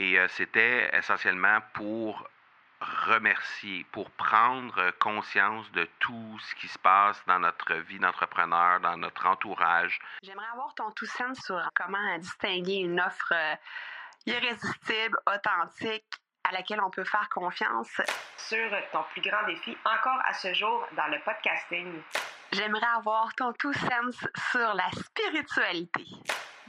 Et euh, c'était essentiellement pour remercier, pour prendre conscience de tout ce qui se passe dans notre vie d'entrepreneur, dans notre entourage. J'aimerais avoir ton tout sens sur comment distinguer une offre euh, irrésistible, authentique, à laquelle on peut faire confiance. Sur ton plus grand défi encore à ce jour dans le podcasting. J'aimerais avoir ton tout sens sur la spiritualité.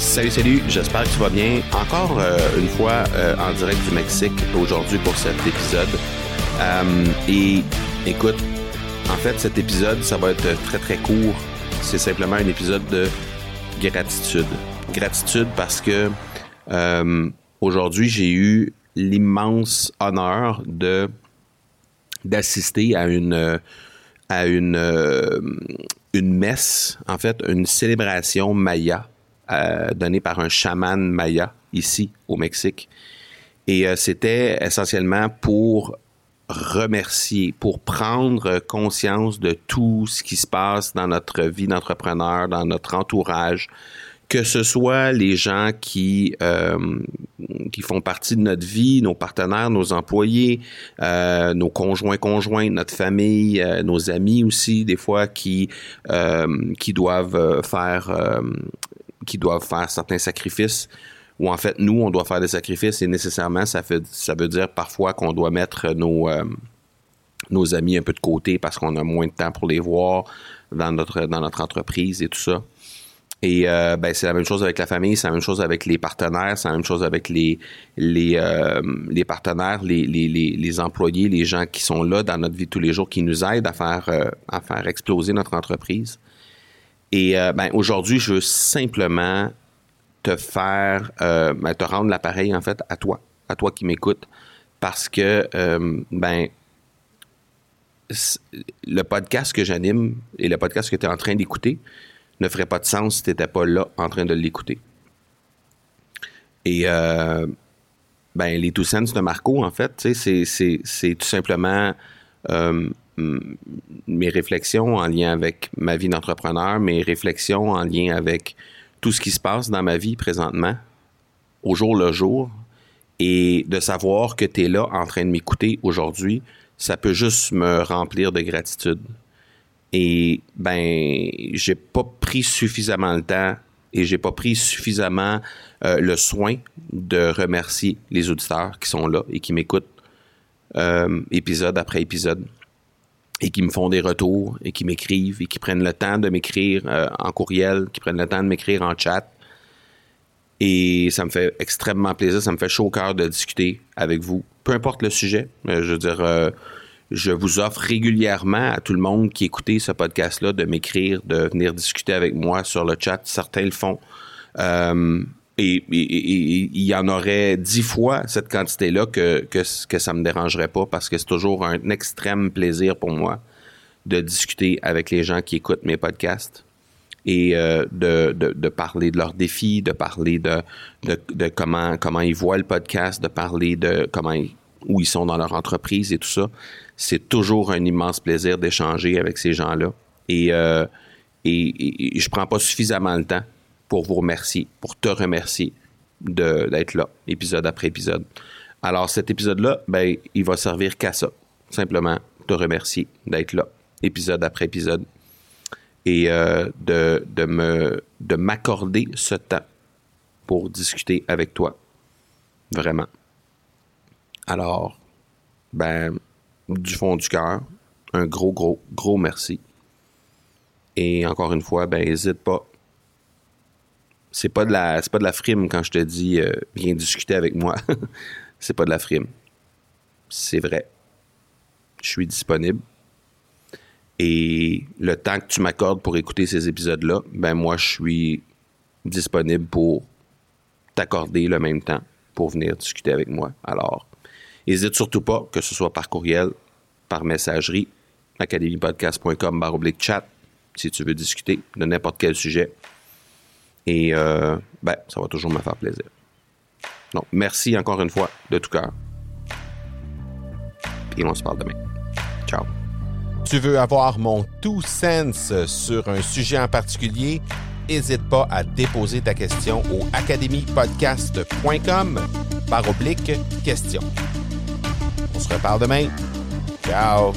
Salut, salut, j'espère que tu vas bien. Encore euh, une fois euh, en direct du Mexique aujourd'hui pour cet épisode. Euh, et écoute, en fait, cet épisode, ça va être très très court. C'est simplement un épisode de gratitude. Gratitude parce que aujourd'hui, j'ai eu l'immense honneur de d'assister à à une une messe, en fait, une célébration maya euh, donné par un chaman maya ici au Mexique. Et euh, c'était essentiellement pour remercier, pour prendre conscience de tout ce qui se passe dans notre vie d'entrepreneur, dans notre entourage, que ce soit les gens qui euh, qui font partie de notre vie, nos partenaires, nos employés, nos conjoints conjoints, notre famille, nos amis aussi, des fois qui qui doivent faire qui doivent faire certains sacrifices, ou en fait, nous, on doit faire des sacrifices et nécessairement, ça, fait, ça veut dire parfois qu'on doit mettre nos, euh, nos amis un peu de côté parce qu'on a moins de temps pour les voir dans notre, dans notre entreprise et tout ça. Et euh, ben, c'est la même chose avec la famille, c'est la même chose avec les partenaires, c'est la même chose avec les, les, euh, les partenaires, les, les, les, employés, les gens qui sont là dans notre vie tous les jours, qui nous aident à faire, à faire exploser notre entreprise. Et euh, ben, aujourd'hui, je veux simplement te faire, euh, ben, te rendre l'appareil en fait à toi, à toi qui m'écoutes, parce que euh, ben le podcast que j'anime et le podcast que tu es en train d'écouter ne ferait pas de sens si tu n'étais pas là en train de l'écouter. Et ben, les Two Cents de Marco, en fait, c'est tout simplement mes réflexions en lien avec ma vie d'entrepreneur, mes réflexions en lien avec tout ce qui se passe dans ma vie présentement, au jour le jour, et de savoir que tu es là en train de m'écouter aujourd'hui, ça peut juste me remplir de gratitude. Et ben, j'ai pas pris suffisamment le temps et j'ai pas pris suffisamment euh, le soin de remercier les auditeurs qui sont là et qui m'écoutent euh, épisode après épisode et qui me font des retours et qui m'écrivent et qui prennent le temps de m'écrire euh, en courriel, qui prennent le temps de m'écrire en chat. Et ça me fait extrêmement plaisir, ça me fait chaud au cœur de discuter avec vous, peu importe le sujet. Euh, je veux dire, euh, je vous offre régulièrement à tout le monde qui écoutait ce podcast-là de m'écrire, de venir discuter avec moi sur le chat. Certains le font. Et, il y en aurait dix fois cette quantité-là que, que, que ça me dérangerait pas parce que c'est toujours un extrême plaisir pour moi de discuter avec les gens qui écoutent mes podcasts et euh, de, de, parler de leurs défis, de parler de, de, comment, comment ils voient le podcast, de parler de comment où ils sont dans leur entreprise et tout ça. C'est toujours un immense plaisir d'échanger avec ces gens-là. Et, euh, et, et, je prends pas suffisamment le temps pour vous remercier, pour te remercier d'être là, épisode après épisode. Alors, cet épisode-là, ben, il va servir qu'à ça. Simplement te remercier d'être là, épisode après épisode. Et euh, de, de, me, de m'accorder ce temps pour discuter avec toi. Vraiment. Alors, ben, du fond du cœur, un gros, gros, gros merci. Et encore une fois, ben, n'hésite pas c'est pas de la c'est pas de la frime quand je te dis euh, viens discuter avec moi. c'est pas de la frime. C'est vrai. Je suis disponible. Et le temps que tu m'accordes pour écouter ces épisodes-là, ben moi je suis disponible pour t'accorder le même temps pour venir discuter avec moi. Alors, n'hésite surtout pas, que ce soit par courriel, par messagerie, academypodcast.com chat, si tu veux discuter de n'importe quel sujet. Et euh, ben, ça va toujours me faire plaisir. Donc, merci encore une fois de tout cœur. Et on se parle demain. Ciao. Tu veux avoir mon tout sens sur un sujet en particulier? N'hésite pas à déposer ta question au academypodcast.com par oblique question. On se reparle demain. Ciao!